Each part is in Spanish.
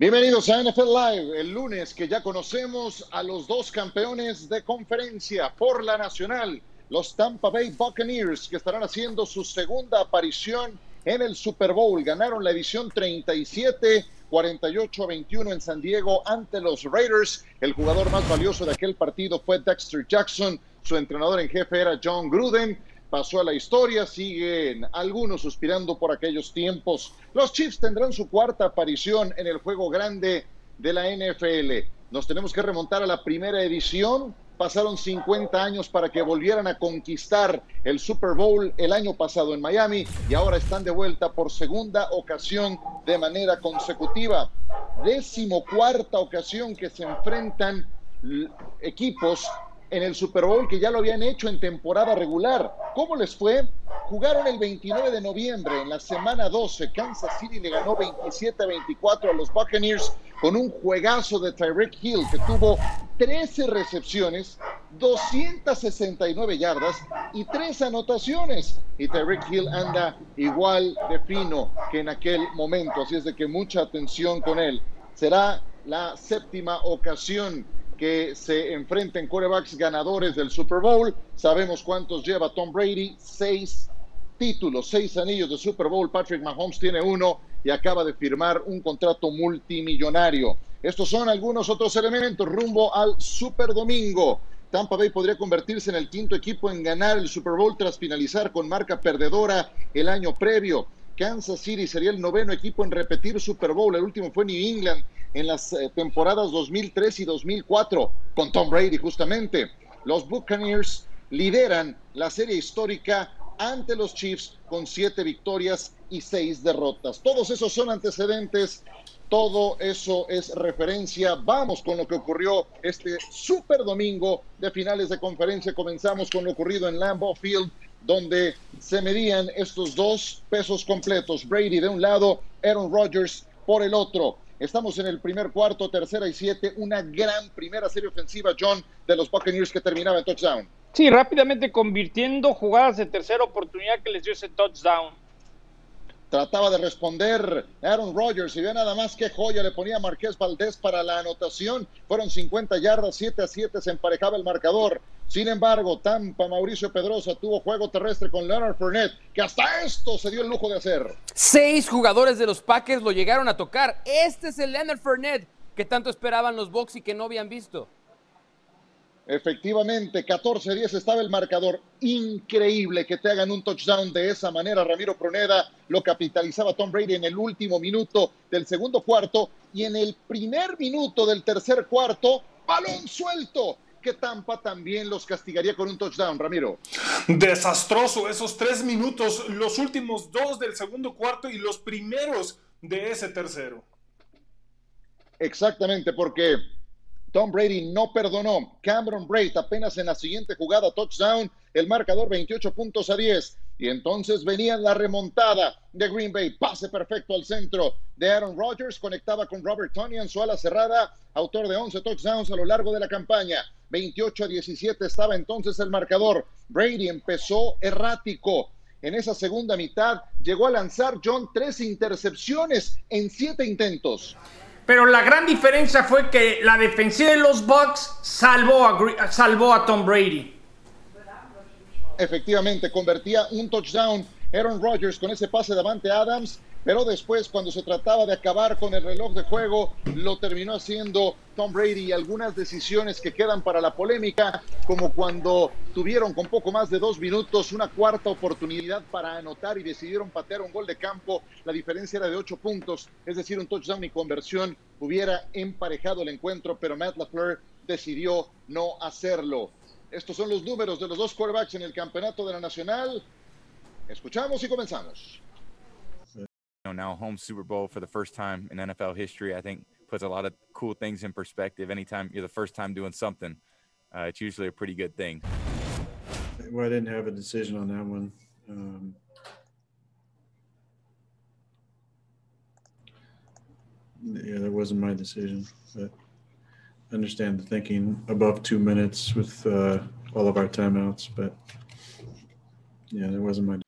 Bienvenidos a NFL Live, el lunes que ya conocemos a los dos campeones de conferencia por la nacional, los Tampa Bay Buccaneers, que estarán haciendo su segunda aparición en el Super Bowl. Ganaron la edición 37, 48 a 21 en San Diego ante los Raiders. El jugador más valioso de aquel partido fue Dexter Jackson. Su entrenador en jefe era John Gruden pasó a la historia, siguen algunos suspirando por aquellos tiempos. Los Chiefs tendrán su cuarta aparición en el juego grande de la NFL. Nos tenemos que remontar a la primera edición. Pasaron 50 años para que volvieran a conquistar el Super Bowl el año pasado en Miami y ahora están de vuelta por segunda ocasión de manera consecutiva. Décimo cuarta ocasión que se enfrentan equipos en el Super Bowl que ya lo habían hecho en temporada regular. ¿Cómo les fue? Jugaron el 29 de noviembre en la semana 12. Kansas City le ganó 27 a 24 a los Buccaneers con un juegazo de Tyreek Hill que tuvo 13 recepciones, 269 yardas y 3 anotaciones. Y Tyreek Hill anda igual de fino que en aquel momento. Así es de que mucha atención con él. Será la séptima ocasión que se enfrenten corebacks ganadores del Super Bowl. Sabemos cuántos lleva Tom Brady, seis títulos, seis anillos de Super Bowl. Patrick Mahomes tiene uno y acaba de firmar un contrato multimillonario. Estos son algunos otros elementos rumbo al Super Domingo. Tampa Bay podría convertirse en el quinto equipo en ganar el Super Bowl tras finalizar con marca perdedora el año previo. Kansas City sería el noveno equipo en repetir Super Bowl. El último fue New England en las eh, temporadas 2003 y 2004 con Tom Brady justamente. Los Buccaneers lideran la serie histórica ante los Chiefs con siete victorias y seis derrotas. Todos esos son antecedentes, todo eso es referencia. Vamos con lo que ocurrió este super domingo de finales de conferencia. Comenzamos con lo ocurrido en Lambeau Field, donde se medían estos dos pesos completos. Brady de un lado, Aaron Rodgers por el otro. Estamos en el primer cuarto, tercera y siete. Una gran primera serie ofensiva, John, de los Buccaneers que terminaba en touchdown. Sí, rápidamente convirtiendo jugadas de tercera oportunidad que les dio ese touchdown. Trataba de responder Aaron Rodgers y ve nada más que joya le ponía Marqués Valdés para la anotación. Fueron 50 yardas, 7 a 7 se emparejaba el marcador. Sin embargo, Tampa Mauricio Pedrosa tuvo juego terrestre con Leonard Fournette, que hasta esto se dio el lujo de hacer. Seis jugadores de los Packers lo llegaron a tocar. Este es el Leonard Fournette que tanto esperaban los Bucks y que no habían visto. Efectivamente, 14-10 estaba el marcador. Increíble que te hagan un touchdown de esa manera. Ramiro Proneda lo capitalizaba Tom Brady en el último minuto del segundo cuarto y en el primer minuto del tercer cuarto, balón suelto. Que Tampa también los castigaría con un touchdown, Ramiro. Desastroso esos tres minutos, los últimos dos del segundo cuarto y los primeros de ese tercero. Exactamente, porque Tom Brady no perdonó. Cameron Braid apenas en la siguiente jugada touchdown, el marcador 28 puntos a 10. Y entonces venía la remontada de Green Bay, pase perfecto al centro de Aaron Rodgers, conectaba con Robert en su ala cerrada, autor de 11 touchdowns a lo largo de la campaña. 28 a 17 estaba entonces el marcador. Brady empezó errático. En esa segunda mitad llegó a lanzar John tres intercepciones en siete intentos. Pero la gran diferencia fue que la defensiva de los Bucks salvó a, salvó a Tom Brady. Efectivamente, convertía un touchdown Aaron Rodgers con ese pase de Avante Adams pero después, cuando se trataba de acabar con el reloj de juego, lo terminó haciendo Tom Brady y algunas decisiones que quedan para la polémica, como cuando tuvieron con poco más de dos minutos una cuarta oportunidad para anotar y decidieron patear un gol de campo. La diferencia era de ocho puntos, es decir, un touchdown y conversión hubiera emparejado el encuentro, pero Matt LaFleur decidió no hacerlo. Estos son los números de los dos quarterbacks en el campeonato de la Nacional. Escuchamos y comenzamos. Know, now home Super Bowl for the first time in NFL history, I think puts a lot of cool things in perspective. Anytime you're the first time doing something, uh, it's usually a pretty good thing. Well, I didn't have a decision on that one. Um, yeah, that wasn't my decision, but I understand the thinking above two minutes with uh, all of our timeouts, but yeah, that wasn't my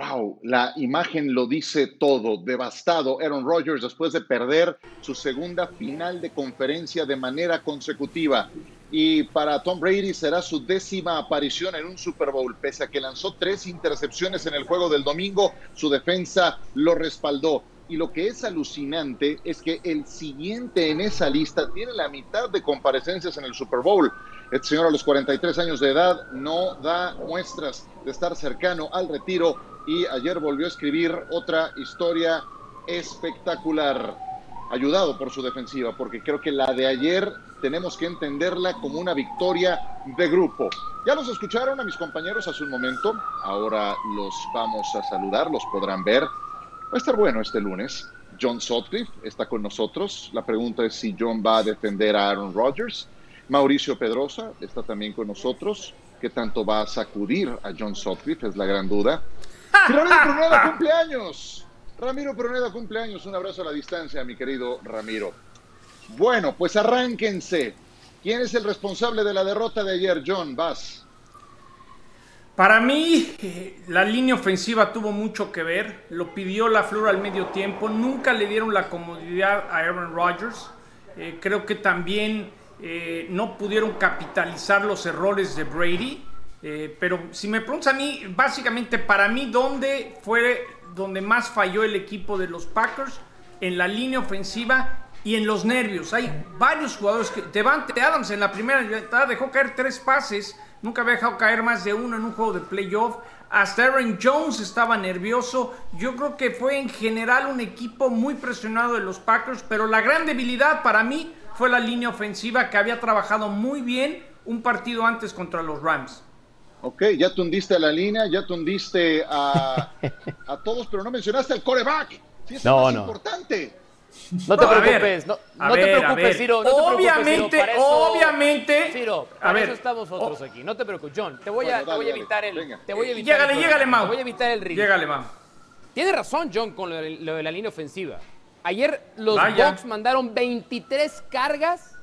wow, la imagen lo dice todo. Devastado Aaron Rodgers después de perder su segunda final de conferencia de manera consecutiva. Y para Tom Brady será su décima aparición en un Super Bowl. Pese a que lanzó tres intercepciones en el juego del domingo, su defensa lo respaldó. Y lo que es alucinante es que el siguiente en esa lista tiene la mitad de comparecencias en el Super Bowl. El señor a los 43 años de edad no da muestras de estar cercano al retiro y ayer volvió a escribir otra historia espectacular, ayudado por su defensiva, porque creo que la de ayer tenemos que entenderla como una victoria de grupo. Ya los escucharon a mis compañeros hace un momento, ahora los vamos a saludar, los podrán ver. Va a estar bueno este lunes. John Sutcliffe está con nosotros. La pregunta es si John va a defender a Aaron Rodgers. Mauricio Pedrosa está también con nosotros. ¿Qué tanto va a sacudir a John Sutcliffe? Es la gran duda. Y Ramiro Pruneda cumpleaños. Ramiro Pruneda cumpleaños. Un abrazo a la distancia, mi querido Ramiro. Bueno, pues arránquense. ¿Quién es el responsable de la derrota de ayer, John? Vas. Para mí, eh, la línea ofensiva tuvo mucho que ver. Lo pidió la Flor al medio tiempo. Nunca le dieron la comodidad a Aaron Rodgers. Eh, creo que también eh, no pudieron capitalizar los errores de Brady. Eh, pero si me preguntas a mí, básicamente para mí, ¿dónde fue donde más falló el equipo de los Packers? En la línea ofensiva y en los nervios. Hay varios jugadores que. Devante Adams en la primera mitad dejó caer tres pases. Nunca había dejado caer más de uno en un juego de playoff. Hasta Aaron Jones estaba nervioso. Yo creo que fue en general un equipo muy presionado de los Packers. Pero la gran debilidad para mí fue la línea ofensiva que había trabajado muy bien un partido antes contra los Rams. Ok, ya tundiste a la línea, ya tundiste a, a todos, pero no mencionaste al coreback. Sí, es No, más no. importante. No te preocupes, no, te preocupes. Ciro. Obviamente, obviamente. Ciro, A ver, eso estamos nosotros oh. aquí. No te preocupes, John. Te voy a, evitar el. Te voy a evitar Llégale, el llégale, problema, Mau. Te voy a evitar el ritmo. Llégale, Mau. Tiene razón, John, con lo de, lo de la línea ofensiva. Ayer los. Bucks mandaron 23 cargas,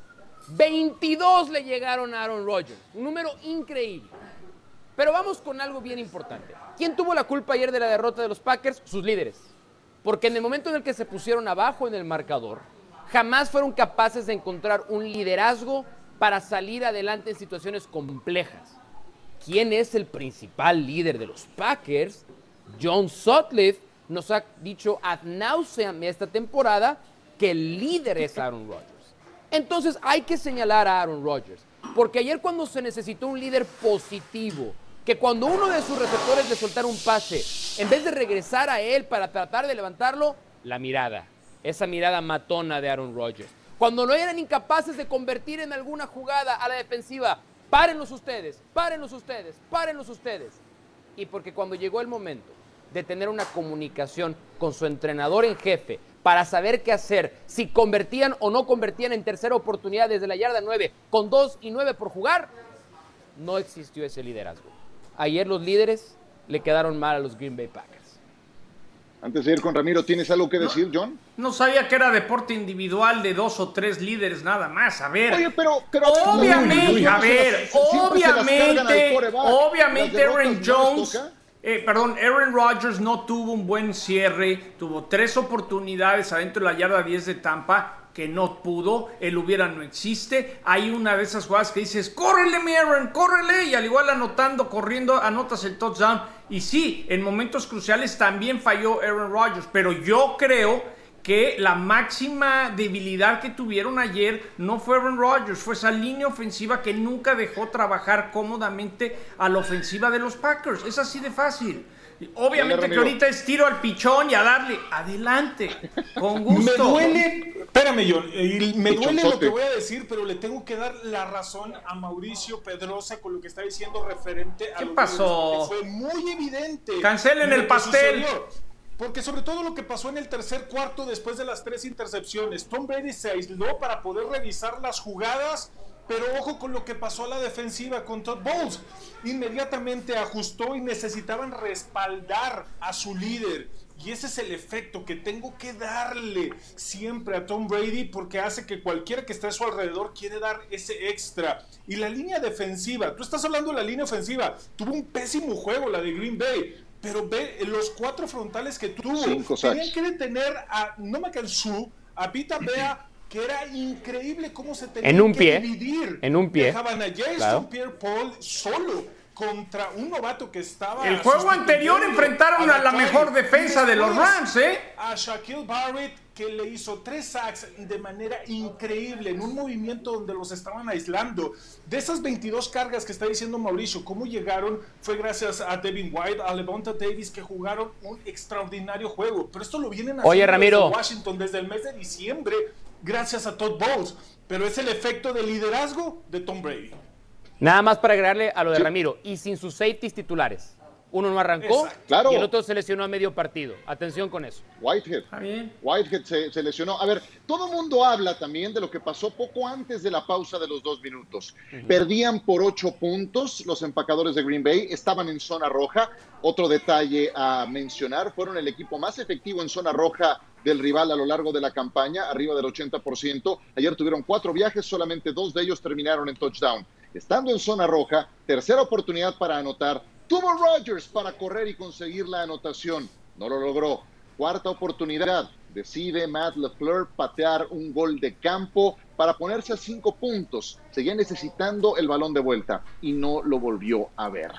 22 le llegaron a Aaron Rodgers. Un número increíble. Pero vamos con algo bien importante. ¿Quién tuvo la culpa ayer de la derrota de los Packers? Sus líderes. Porque en el momento en el que se pusieron abajo en el marcador, jamás fueron capaces de encontrar un liderazgo para salir adelante en situaciones complejas. ¿Quién es el principal líder de los Packers? John Sutcliffe nos ha dicho ad nauseam esta temporada que el líder es Aaron Rodgers. Entonces hay que señalar a Aaron Rodgers, porque ayer cuando se necesitó un líder positivo, que cuando uno de sus receptores le soltara un pase, en vez de regresar a él para tratar de levantarlo, la mirada, esa mirada matona de Aaron Rodgers. Cuando no eran incapaces de convertir en alguna jugada a la defensiva, párenlos ustedes, párenlos ustedes, párenlos ustedes. Y porque cuando llegó el momento de tener una comunicación con su entrenador en jefe para saber qué hacer, si convertían o no convertían en tercera oportunidad desde la yarda 9 con 2 y 9 por jugar, no existió ese liderazgo. Ayer los líderes le quedaron mal a los Green Bay Packers. Antes de ir con Ramiro, ¿tienes algo que decir, John? No sabía que era deporte individual de dos o tres líderes nada más. A ver. Oye, pero, Obviamente, a ver, obviamente, obviamente Aaron Jones. Eh, perdón, Aaron Rodgers no tuvo un buen cierre, tuvo tres oportunidades adentro de la yarda 10 de Tampa que no pudo, el hubiera no existe, hay una de esas jugadas que dices, córrele mi Aaron, córrele, y al igual anotando, corriendo, anotas el touchdown, y sí, en momentos cruciales también falló Aaron Rodgers, pero yo creo que la máxima debilidad que tuvieron ayer no fue Aaron Rodgers, fue esa línea ofensiva que nunca dejó trabajar cómodamente a la ofensiva de los Packers. Es así de fácil. Obviamente Dale, que ahorita es tiro al pichón y a darle adelante, con Me gusto. duele, espérame John, me duele lo que voy a decir, pero le tengo que dar la razón a Mauricio Pedrosa con lo que está diciendo referente a ¿Qué pasó? porque Fue muy evidente. Cancelen el que pastel. sucedió. Porque sobre todo lo que pasó en el tercer cuarto después de las tres intercepciones, Tom Brady se aisló para poder revisar las jugadas, pero ojo con lo que pasó a la defensiva con Todd Bowles. Inmediatamente ajustó y necesitaban respaldar a su líder. Y ese es el efecto que tengo que darle siempre a Tom Brady porque hace que cualquiera que esté a su alrededor quiere dar ese extra. Y la línea defensiva, tú estás hablando de la línea ofensiva, tuvo un pésimo juego la de Green Bay, pero ve los cuatro frontales que tuvo. Cinco Tenían que detener a no me Su, a Pita Bea, que era increíble cómo se tenían En un que pie, dividir. en un pie, Dejaban a Jason claro. Pierre-Paul solo contra un novato que estaba El juego anterior enfrentaron a la Mackay. mejor defensa de los Rams, ¿eh? A Shaquille Barrett que le hizo tres sacks de manera increíble en un movimiento donde los estaban aislando. De esas 22 cargas que está diciendo Mauricio, cómo llegaron fue gracias a Devin White, a Levonta Davis que jugaron un extraordinario juego. Pero esto lo vienen haciendo Oye, Ramiro. desde Washington desde el mes de diciembre gracias a Todd Bowles. Pero es el efecto de liderazgo de Tom Brady. Nada más para agregarle a lo de Ramiro. Y sin sus safeties titulares. Uno no arrancó Exacto. Claro. y el otro se lesionó a medio partido. Atención con eso. Whitehead. Whitehead se, se lesionó. A ver, todo mundo habla también de lo que pasó poco antes de la pausa de los dos minutos. Perdían por ocho puntos los empacadores de Green Bay, estaban en zona roja. Otro detalle a mencionar, fueron el equipo más efectivo en zona roja del rival a lo largo de la campaña, arriba del 80%. Ayer tuvieron cuatro viajes, solamente dos de ellos terminaron en touchdown. Estando en zona roja, tercera oportunidad para anotar. Tuvo Rodgers para correr y conseguir la anotación. No lo logró. Cuarta oportunidad. Decide Matt LeFleur patear un gol de campo para ponerse a cinco puntos. Seguía necesitando el balón de vuelta y no lo volvió a ver.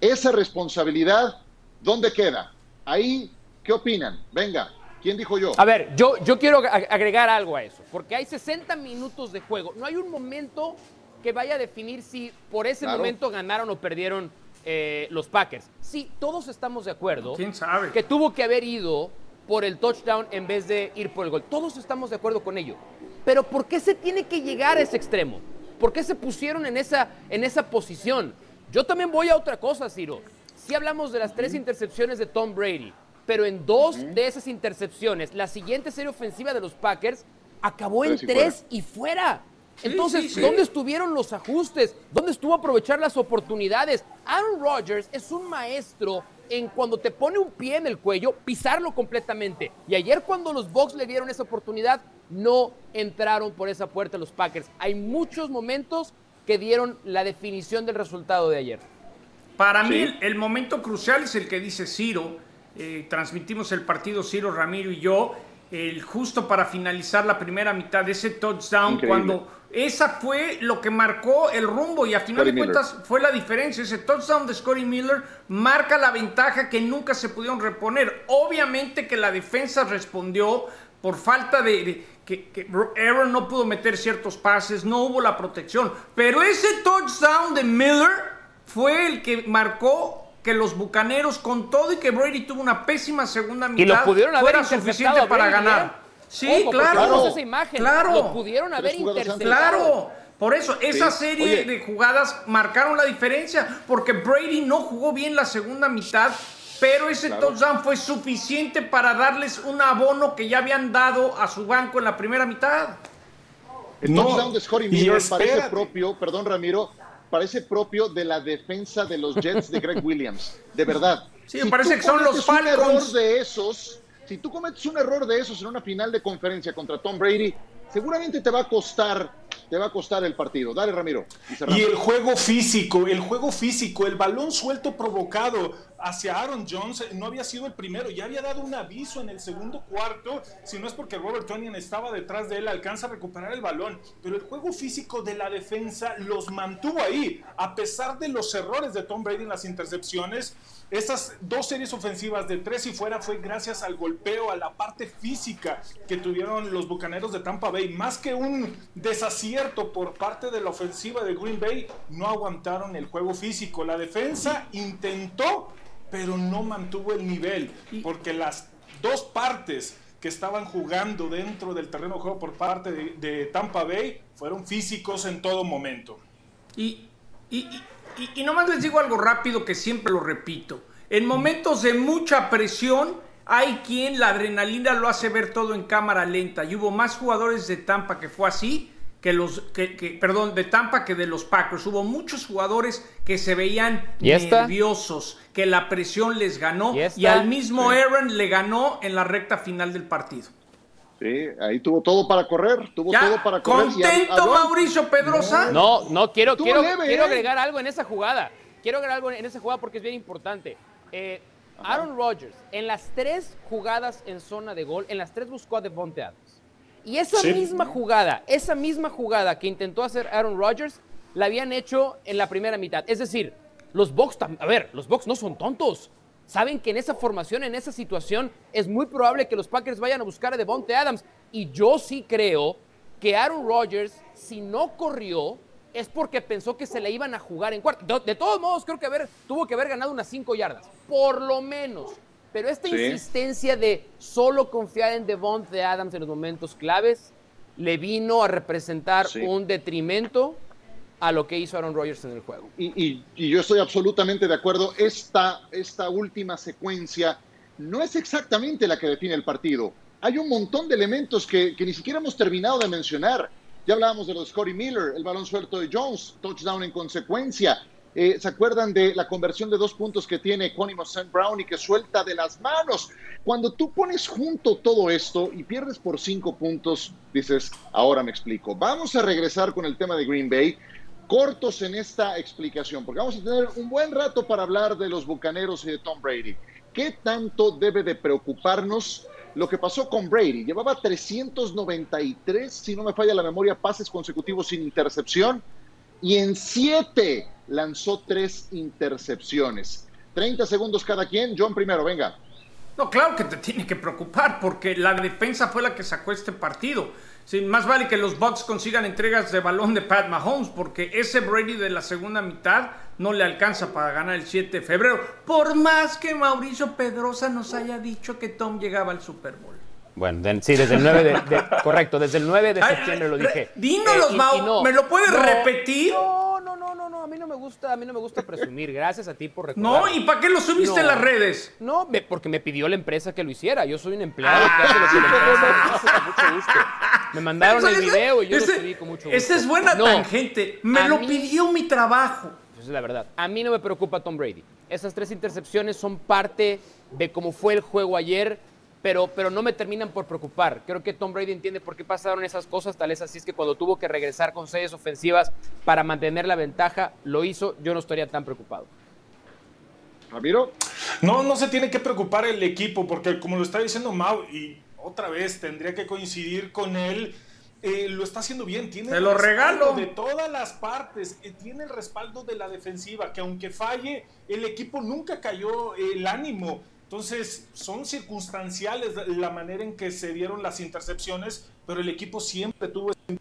Esa responsabilidad, ¿dónde queda? Ahí, ¿qué opinan? Venga, ¿quién dijo yo? A ver, yo, yo quiero ag- agregar algo a eso, porque hay 60 minutos de juego. No hay un momento que vaya a definir si por ese Claro. momento ganaron o perdieron eh, los Packers. Sí, todos estamos de acuerdo ¿Quién sabe? que tuvo que haber ido por el touchdown en vez de ir por el gol. Todos estamos de acuerdo con ello. Pero ¿por qué se tiene que llegar a ese extremo? ¿Por qué se pusieron en esa, en esa posición? Yo también voy a otra cosa, Ciro. Si hablamos de las tres intercepciones de Tom Brady, pero en dos de esas intercepciones, la siguiente serie ofensiva de los Packers acabó en Tres y tres y fuera. Entonces, sí, sí. ¿dónde estuvieron los ajustes? ¿Dónde estuvo aprovechar las oportunidades? Aaron Rodgers es un maestro en cuando te pone un pie en el cuello, pisarlo completamente. Y ayer cuando los Bucks le dieron esa oportunidad, no entraron por esa puerta los Packers. Hay muchos momentos que dieron la definición del resultado de ayer. Para mí el, el momento crucial es el que dice Ciro. Eh, transmitimos el partido Ciro, Ramiro y yo. El justo para finalizar la primera mitad de ese touchdown, Increíble. cuando esa fue lo que marcó el rumbo y a final de Miller. cuentas fue la diferencia. Ese touchdown de Scotty Miller marca la ventaja que nunca se pudieron reponer. Obviamente que la defensa respondió por falta de, de- que, que Aaron no pudo meter ciertos pases, no hubo la protección. Pero ese touchdown de Miller fue el que marcó que los bucaneros, con todo y que Brady tuvo una pésima segunda mitad, Y lo pudieron haber fuera suficiente para ganar. Sí, Ojo, claro. esa imagen. Claro. Lo pudieron haber interceptado. Claro, por eso esa Sí. serie Oye. de jugadas marcaron la diferencia, porque Brady no jugó bien la segunda mitad, pero ese Claro. touchdown fue suficiente para darles un abono que ya habían dado a su banco en la primera mitad. El No, touchdown de Scotty Miller parece propio, perdón Ramiro, parece propio de la defensa de los Jets de Greg Williams. De verdad. Sí, parece tú que son los cometes un error Falcons. de esos, si tú cometes un error de esos en una final de conferencia contra Tom Brady, seguramente te va a costar, te va a costar el partido. Dale, Ramiro. Y. Y el juego físico, el juego físico, el balón suelto provocado hacia Aaron Jones eh, no había sido el primero, ya había dado un aviso en el segundo cuarto, si no es porque Robert Tonyan estaba detrás de él, alcanza a recuperar el balón, pero el juego físico de la defensa los mantuvo ahí, a pesar de los errores de Tom Brady en las intercepciones. Esas dos series ofensivas de tres y fuera fue gracias al golpeo, a la parte física que tuvieron los bucaneros de Tampa Bay. Más que un desacierto por parte de la ofensiva de Green Bay, no aguantaron el juego físico. La defensa intentó, pero no mantuvo el nivel, porque las dos partes que estaban jugando dentro del terreno de juego por parte de, de Tampa Bay fueron físicos en todo momento. Y, y, y- y- y nomás les digo algo rápido que siempre lo repito. En momentos de mucha presión, hay quien la adrenalina lo hace ver todo en cámara lenta. Y hubo más jugadores de Tampa que fue así, que los, que, que- perdón, de Tampa que de los Packers. Hubo muchos jugadores que se veían nerviosos, que la presión les ganó. ¿Y al mismo Aaron le ganó en la recta final del partido. Sí, ahí tuvo todo para correr, tuvo Ya, todo para correr. y a- ¿Contento a- Mauricio Pedrosa? No, no, quiero, Estuvo quiero, leve, quiero ¿eh? agregar algo en esa jugada. Quiero agregar algo en esa jugada porque es bien importante. Eh, Aaron Rodgers, en las tres jugadas en zona de gol, en las tres buscó a Devontae Adams. Y esa Sí. misma jugada, esa misma jugada que intentó hacer Aaron Rodgers, la habían hecho en la primera mitad. Es decir, los Bucks, a ver, los Bucks no son tontos. Saben que en esa formación, en esa situación, es muy probable que los Packers vayan a buscar a Devontae Adams. Y yo sí creo que Aaron Rodgers, si no corrió, es porque pensó que se le iban a jugar en cuarto. De, de todos modos, creo que haber, tuvo que haber ganado unas cinco yardas, por lo menos. Pero esta Sí. insistencia de solo confiar en Devontae Adams en los momentos claves le vino a representar Sí. un detrimento a lo que hizo Aaron Rodgers en el juego. Y, y- y yo estoy absolutamente de acuerdo. Esta, esta última secuencia no es exactamente la que define el partido. Hay un montón de elementos que, que ni siquiera hemos terminado de mencionar. Ya hablábamos de lo de Scotty Miller, el balón suelto de Jones, touchdown en consecuencia. Eh, ¿Se acuerdan de la conversión de dos puntos que tiene Equanimo St. Brown y que suelta de las manos? Cuando tú pones junto todo esto y pierdes por cinco puntos, dices, ahora me explico. Vamos a regresar con el tema de Green Bay cortos en esta explicación, porque vamos a tener un buen rato para hablar de los Bucaneros y de Tom Brady. ¿Qué tanto debe de preocuparnos lo que pasó con Brady? Llevaba 393, si no me falla la memoria, pases consecutivos sin intercepción y en siete lanzó tres intercepciones. 30 segundos cada quien. John primero, venga. No, claro que te tiene que preocupar porque la defensa fue la que sacó este partido. Más vale que los Bucks consigan entregas de balón de Pat Mahomes porque ese Brady de la segunda mitad no le alcanza para ganar el 7 de febrero. Por más que Mauricio Pedrosa nos haya dicho que Tom llegaba al Super Bowl. Bueno, de- sí, desde el 9 de, de- correcto, desde el 9 de septiembre lo dije. Eh, dínolos, y- Mau, no. ¿me lo puedes No, repetir? No, no, no, no, no, a mí no me gusta, a mí no me gusta presumir. Gracias a ti por recordar. No, ¿y para qué lo subiste No. en las redes? No, me- porque me pidió la empresa que lo hiciera. Yo soy un empleado que hace lo que la empresa con mucho gusto. Me mandaron el video y yo ese- lo subí con mucho gusto. Esa es buena No, tangente. Me lo mí- pidió mi trabajo. Esa es la verdad. A mí no me preocupa Tom Brady. Esas tres intercepciones son parte de cómo fue el juego ayer, pero, pero no me terminan por preocupar. Creo que Tom Brady entiende por qué pasaron esas cosas, tal es así es que cuando tuvo que regresar con series ofensivas para mantener la ventaja, lo hizo. Yo no estaría tan preocupado. Ramiro. No, no se tiene que preocupar el equipo, porque como lo está diciendo Mau, y otra vez tendría que coincidir con él, eh, lo está haciendo bien. Tiene Te el lo regalo. De todas las partes, eh, tiene el respaldo de la defensiva, que aunque falle, el equipo nunca cayó el ánimo. Entonces, son circunstanciales la manera en que se dieron las intercepciones, pero el equipo siempre tuvo ese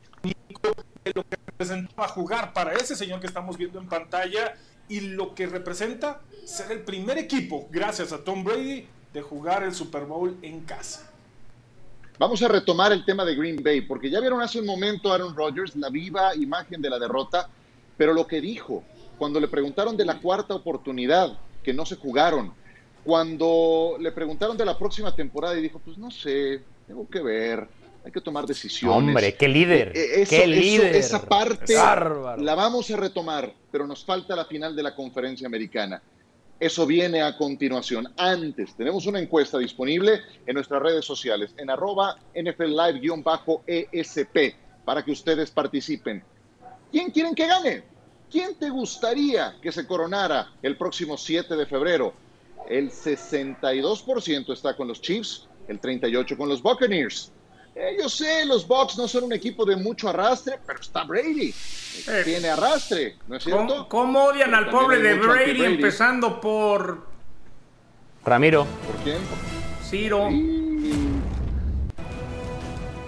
de lo que representaba jugar para ese señor que estamos viendo en pantalla y lo que representa ser el primer equipo, gracias a Tom Brady, de jugar el Super Bowl en casa. Vamos a retomar el tema de Green Bay, porque ya vieron hace un momento a Aaron Rodgers, la viva imagen de la derrota, pero lo que dijo cuando le preguntaron de la cuarta oportunidad, que no se jugaron, cuando le preguntaron de la próxima temporada y dijo, pues no sé, tengo que ver, hay que tomar decisiones. Hombre, qué líder. Eh, eso- qué eso- líder. esa parte Bárbaro. la vamos a retomar, pero nos falta la final de la conferencia americana. Eso viene a continuación. Antes, tenemos una encuesta disponible en nuestras redes sociales, en arroba NFL Live-ESP, para que ustedes participen. ¿Quién quieren que gane? ¿Quién te gustaría que se coronara el próximo 7 de febrero? El 62% está con los Chiefs, el 38% con los Buccaneers. Eh, yo sé, los Bucks no son un equipo de mucho arrastre, pero está Brady. Eh, Tiene arrastre, ¿no es cierto? ¿Cómo, cómo odian Pero al pobre de Brady, empezando por Ramiro. ¿Por quién? Ciro?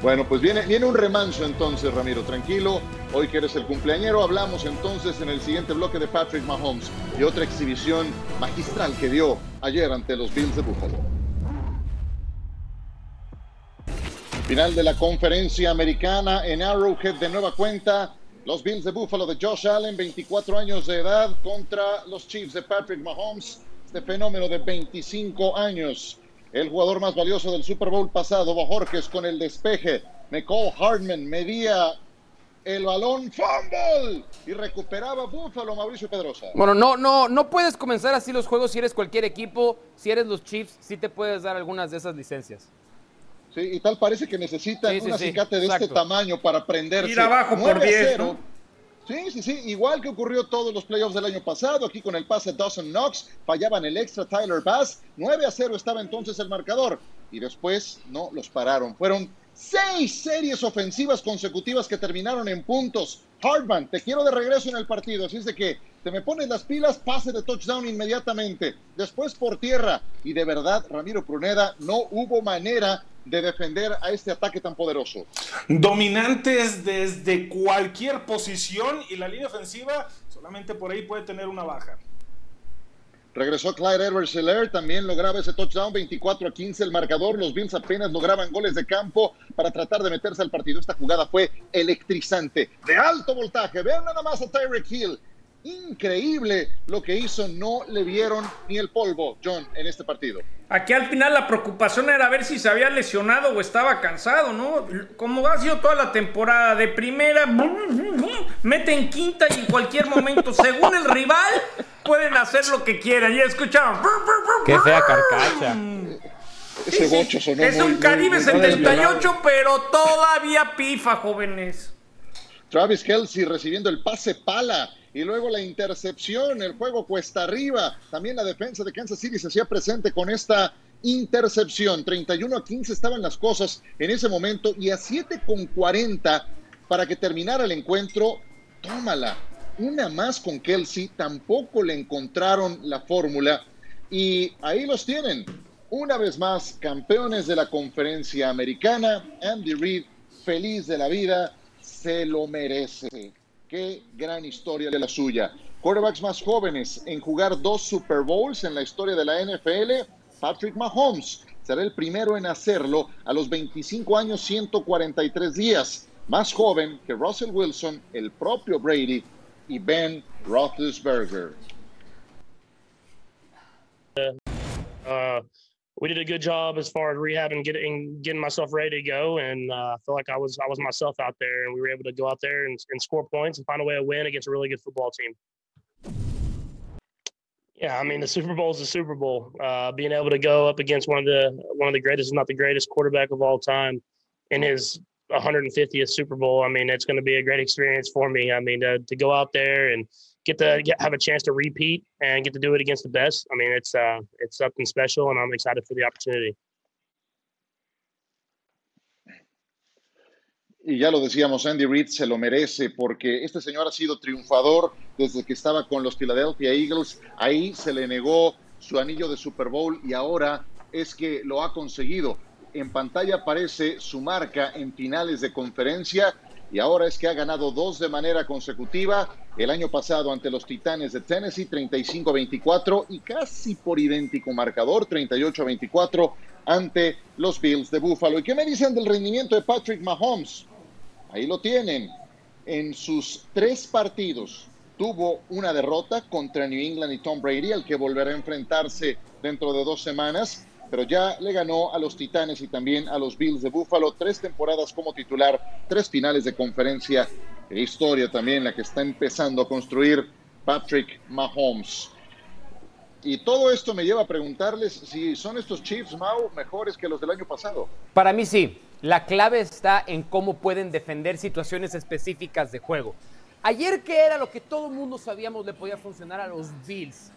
Bueno, pues viene, viene un remanso entonces, Ramiro, tranquilo. Hoy que eres el cumpleañero, hablamos entonces en el siguiente bloque de Patrick Mahomes y otra exhibición magistral que dio ayer ante los Bills de Buffalo. Final de la conferencia americana en Arrowhead de nueva cuenta. Los Bills de Buffalo de Josh Allen, 24 años de edad, contra los Chiefs de Patrick Mahomes, este fenómeno de 25 años. El jugador más valioso del Super Bowl pasado, Bojorques, con el despeje. Nicole Hardman medía el balón, fumble, y recuperaba Buffalo, Mauricio Pedrosa. Bueno, no, no, no puedes comenzar así los juegos si eres cualquier equipo. Si eres los Chiefs, sí te puedes dar algunas de esas licencias. Sí, y tal parece que necesitan Sí, sí, un sí, acicate de este tamaño para prenderse. Ir abajo por 9 a 10, 0. ¿no? Sí, sí, sí, igual que ocurrió todos los playoffs del año pasado, aquí con el pase Dawson Knox, fallaban el extra Tyler Bass, 9 a 0 estaba entonces el marcador, y después no los pararon. Fueron seis series ofensivas consecutivas que terminaron en puntos. Hartman, te quiero de regreso en el partido, así es de que te me pones las pilas, pase de touchdown inmediatamente, después por tierra, y de verdad, Ramiro Pruneda, no hubo manera de defender a este ataque tan poderoso. Dominantes desde cualquier posición y la línea ofensiva solamente por ahí puede tener una baja. Regresó Clyde Edwards Helaire, también lograba ese touchdown, 24 a 15 el marcador. Los Bills apenas lograban goles de campo para tratar de meterse al partido. Esta jugada fue electrizante, de alto voltaje. Vean nada más a Tyreek Hill increíble lo que hizo. No le vieron ni el polvo, John, en este partido. Aquí al final la preocupación era ver si se había lesionado o estaba cansado, ¿no? Como ha sido toda la temporada, de primera, mete en quinta y en cualquier momento, según el rival, pueden hacer lo que quieran. Y escucharon. Qué fea carcacha. Ese bocho sonó Es un Caribe 78, pero todavía pifa, jóvenes. Travis Kelsey recibiendo el pase pala y luego la intercepción, el juego cuesta arriba. También la defensa de Kansas City se hacía presente con esta intercepción. 31 a 15 estaban las cosas en ese momento y a 7 con 40 para que terminara el encuentro. Tómala. Una más con Kelsey, tampoco le encontraron la fórmula y ahí los tienen. Una vez más, campeones de la conferencia americana, Andy Reid, feliz de la vida, se lo merece. Qué gran historia de la suya. Quarterbacks más jóvenes en jugar dos Super Bowls en la historia de la NFL, Patrick Mahomes será el primero en hacerlo a los 25 años 143 días, más joven que Russell Wilson, el propio Brady y Ben Roethlisberger. Uh, we did a good job as far as rehab and getting getting myself ready to go, and uh, I feel like I was I was myself out there, and we were able to go out there and, and score points and find a way to win against a really good football team. Yeah, I mean the Super Bowl is the Super Bowl. Uh, being able to go up against one of the one of the greatest, if not the greatest, quarterback of all time in his 150th Super Bowl. I mean, it's going to be a great experience for me. I mean, to, to go out there and to have a chance to repeat and get to do it against the best. I mean, it's uh, it's something special, and I'm excited for the opportunity. Y ya lo decíamos, Andy Reid se lo merece porque este señor ha sido triunfador desde que estaba con los Philadelphia Eagles. Ahí se le negó su anillo de Super Bowl y ahora es que lo ha conseguido. En pantalla aparece su marca en finales de conferencia y ahora es que ha ganado dos de manera consecutiva. El año pasado ante los Titanes de Tennessee, 35-24 y casi por idéntico marcador, 38-24 ante los Bills de Buffalo. ¿Y qué me dicen del rendimiento de Patrick Mahomes? Ahí lo tienen. En sus tres partidos tuvo una derrota contra New England y Tom Brady, al que volverá a enfrentarse dentro de dos semanas pero ya le ganó a los Titanes y también a los Bills de Buffalo. Tres temporadas como titular, tres finales de conferencia. E historia también la que está empezando a construir Patrick Mahomes. Y todo esto me lleva a preguntarles si son estos Chiefs, Mau, mejores que los del año pasado. Para mí sí. La clave está en cómo pueden defender situaciones específicas de juego. Ayer, ¿qué era lo que todo el mundo sabíamos le podía funcionar a los Bills?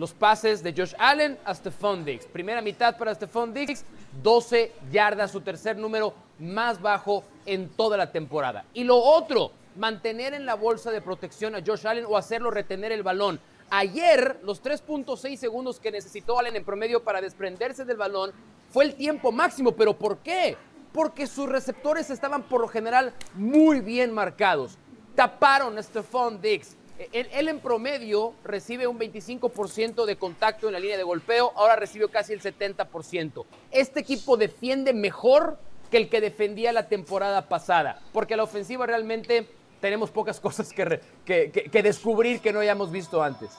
Los pases de Josh Allen a Stephon Diggs. Primera mitad para Stephon Diggs, 12 yardas, su tercer número más bajo en toda la temporada. Y lo otro, mantener en la bolsa de protección a Josh Allen o hacerlo retener el balón. Ayer, los 3.6 segundos que necesitó Allen en promedio para desprenderse del balón fue el tiempo máximo. ¿Pero por qué? Porque sus receptores estaban por lo general muy bien marcados. Taparon a Stephon Diggs él, en promedio recibe un 25% de contacto en la línea de golpeo, ahora recibió casi el 70%. Este equipo defiende mejor que el que defendía la temporada pasada, porque la ofensiva realmente tenemos pocas cosas que, descubrir que no hayamos visto antes.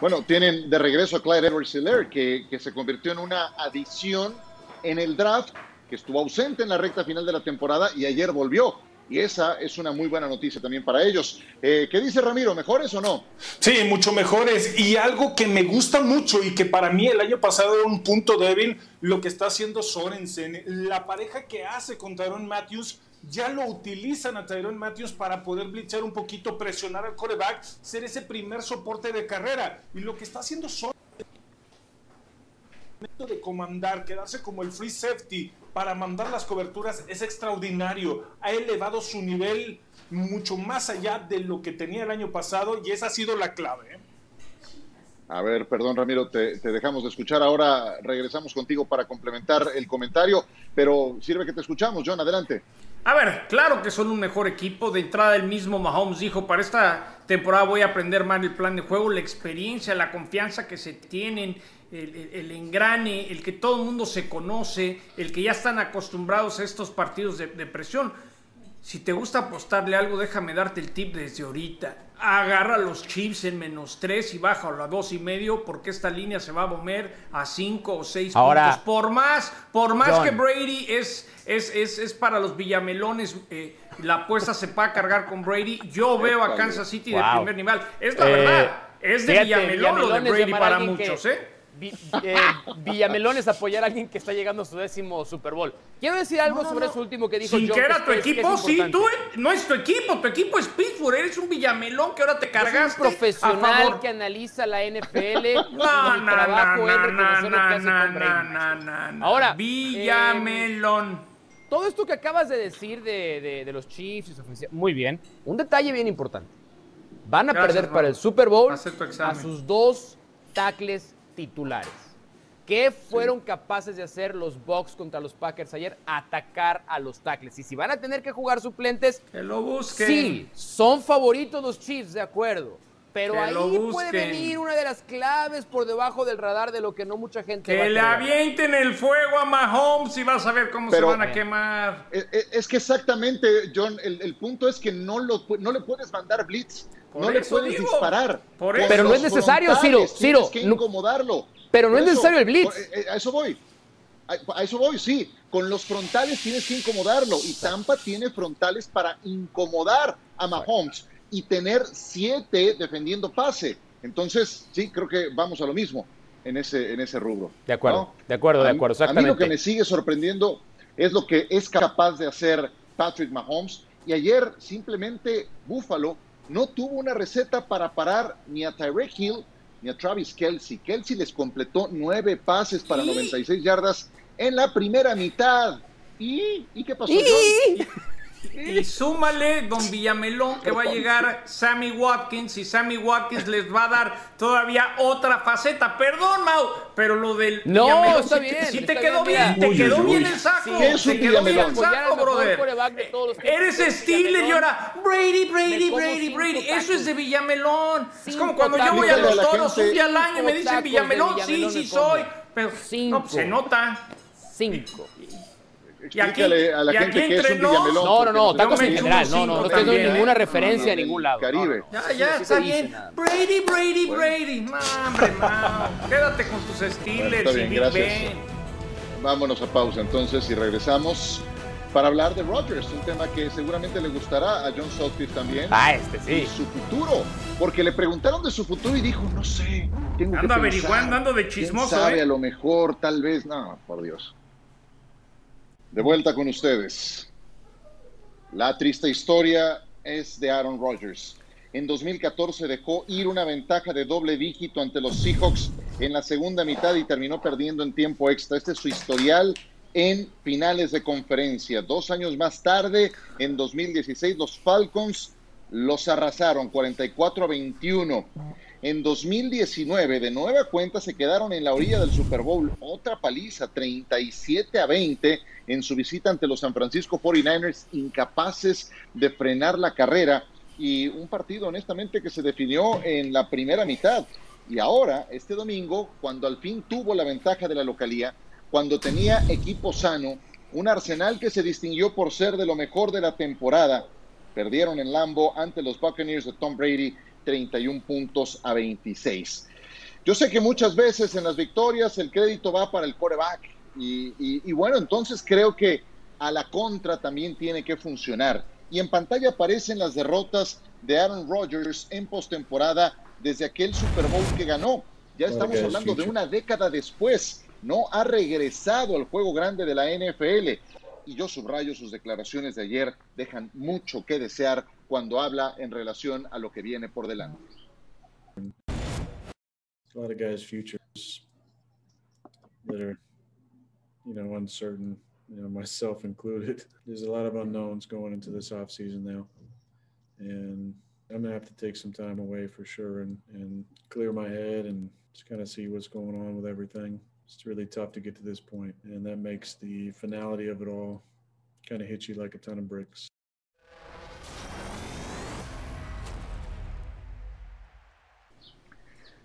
Bueno, tienen de regreso a Clyde Edwards Hiller, que se convirtió en una adición en el draft, que estuvo ausente en la recta final de la temporada y ayer volvió y esa es una muy buena noticia también para ellos. Eh, ¿Qué dice Ramiro? ¿Mejores o no? Sí, mucho mejores. Y algo que me gusta mucho y que para mí el año pasado era un punto débil, lo que está haciendo Sorensen. La pareja que hace con Tyron Matthews ya lo utilizan a Tyron Matthews para poder blitzar un poquito, presionar al coreback, ser ese primer soporte de carrera. Y lo que está haciendo son de comandar, quedarse como el free safety para mandar las coberturas es extraordinario. Ha elevado su nivel mucho más allá de lo que tenía el año pasado y esa ha sido la clave. ¿eh? A ver, perdón Ramiro, te, dejamos de escuchar. Ahora regresamos contigo para complementar el comentario, pero sirve que te escuchamos. John, adelante. A ver, claro que son un mejor equipo. De entrada el mismo Mahomes dijo, para esta temporada voy a aprender más el plan de juego, la experiencia, la confianza que se tienen, el, engrane, el que todo el mundo se conoce, el que ya están acostumbrados a estos partidos de, de presión. Si te gusta apostarle algo, déjame darte el tip desde ahorita. Agarra los chips en menos 3 y bájalo a dos y medio porque esta línea se va a mover a 5 o 6 puntos. Por más, por más John. que Brady es, es, es, es para los villamelones, eh, la apuesta se va a cargar con Brady. Yo veo a Kansas City de Wow. primer nivel. Es la Eh, verdad. Es de fíjate, Villamelón lo de Brady para que- muchos, ¿eh? Vi- eh, Villamelón es apoyar a alguien que está llegando a su décimo Super Bowl. Quiero decir algo sobre eso último que dijo Sin John, que era tu equipo, sí, tú eh, no es tu equipo, tu equipo es Pittsburgh, eres un villamelón que ahora te soy un profesional que analiza la NFL. No, no, trabajo no, es no, no, no, Tom Brady. no, no, no. Ahora, Villamelón. Todo esto que acabas de decir de, de- de los Chiefs y su ofensiva, muy bien. Un detalle bien importante. Van a Gracias, perder para el. Super Bowl Haz tu a sus dos tackles titulares. ¿Qué fueron capaces de hacer los Bucks contra los Packers ayer? Atacar a los tackles. Y si van a tener que jugar suplentes, Que lo busquen. sí, son favoritos los Chiefs, de acuerdo. Pero Que ahí puede venir una de las claves por debajo del radar de lo que no mucha gente va a Que le avienten el fuego a Mahomes y vas a ver cómo Pero- se van a quemar. Eh, eh, Es que exactamente, John, el, el punto es que no, lo, no le puedes mandar blitz, Por no le puedes digo. disparar. Por Con eso. Pero no es necesario, Ciro, Ciro, Tienes que no- incomodarlo. pero no Por es necesario el blitz. eh, eh, A eso voy. A, eso voy, sí. Con los frontales tienes que incomodarlo. Y Tampa tiene frontales para incomodar a Mahomes y tener siete defendiendo pase. Entonces, sí, creo que vamos a lo mismo en ese, en ese rubro. De acuerdo, ¿no? de acuerdo, de acuerdo, A mí lo exactamente. que me sigue sorprendiendo es lo que es capaz de hacer Patrick Mahomes. Y ayer simplemente Buffalo no tuvo una receta para parar ni a Tyreek Hill ni a Travis Kelsey. Kelsey les completó nueve pases para 96 yardas en la primera mitad. ¿Y, ¿y qué pasó? Y súmale, don Villamelón, que va a llegar Sammy Watkins y Sammy Watkins les va a dar todavía otra faceta. Perdón, Mau, pero lo del No, Villamelón está sí, te- bien, sí está te quedó bien, te Uy, quedó uy, bien uy. el saco. Sí, ¿Qué es te quedó bien el saco, brother. tiempos, Eres Steeler y ahora Brady, Brady, Brady, Brady. Eso es de Villamelón. Es como cuando yo voy a los toros un día al año y me dicen Villamelón. Sí, Villamelón sí como. soy. Pero Cinco. no, pues se nota. Cinco. Y aquí, Explícale a la y gente que es un Villamelón. No, no, no, tacos en general. No, no, no estoy dando ninguna referencia a ningún lado. Caribe. No, no. Ya, ya, está bien. Brady, Brady, Brady. No, hombre, Mau. Quédate con tus Steelers Está y bien, gracias. Vámonos a pausa entonces y regresamos para hablar de Rodgers, un tema que seguramente le gustará a John Sutcliffe también. Ah, este Y sí. su futuro, porque le preguntaron de su futuro y dijo, no sé, tengo que Ando pensar. averiguando, ando de ¿Quién chismoso, sabe? ¿eh? A lo mejor, tal vez, no, por Dios. De vuelta con ustedes. La triste historia es de Aaron Rodgers. En 2014 dejó ir una ventaja de doble dígito ante los Seahawks en la segunda mitad y terminó perdiendo en tiempo extra. Este es su historial en finales de conferencia. Dos años más tarde, en 2016, los Falcons los arrasaron 44 a 21. En 2019, de nueva cuenta, se quedaron en la orilla del Super Bowl. Otra paliza, 37 a 20, en su visita ante los San Francisco 49ers, incapaces de frenar la carrera. Y un partido, honestamente, que se definió en la primera mitad. Y ahora, este domingo, cuando al fin tuvo la ventaja de la localía, cuando tenía equipo sano, un Arsenal que se distinguió por ser de lo mejor de la temporada, perdieron en Lambo ante los Buccaneers de Tom Brady 31 puntos a 26. Yo sé que muchas veces en las victorias el crédito va para el quarterback y, y- y bueno, entonces creo que a la contra también tiene que funcionar. Y en pantalla aparecen las derrotas de Aaron Rodgers en postemporada desde aquel Super Bowl que ganó. Ya estamos hablando de una década después. No ha regresado al juego grande de la NFL. Y yo subrayo sus declaraciones de ayer, dejan mucho que desear cuando habla en relación a lo que viene por delante. A lot of guys' futures that are, you know, uncertain, you know, myself included. There's a lot of unknowns going into this off season now. And I'm gonna have to take some time away for sure and, and clear my head and just kind of see what's going on with everything. It's really tough to get to this point, and that makes the finality of it all kind of hit you like a ton of bricks.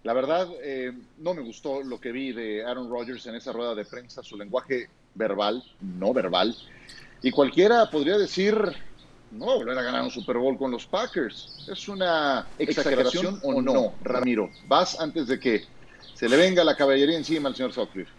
La verdad, eh, no me gustó lo que vi de Aaron Rodgers en esa rueda de prensa, su lenguaje verbal, no verbal. Y cualquiera podría decir, no volver a ganar un Super Bowl con los Packers. ¿Es una exageración o no, Ramiro? Vas antes de que se le venga la caballería encima al señor Sutcliffe.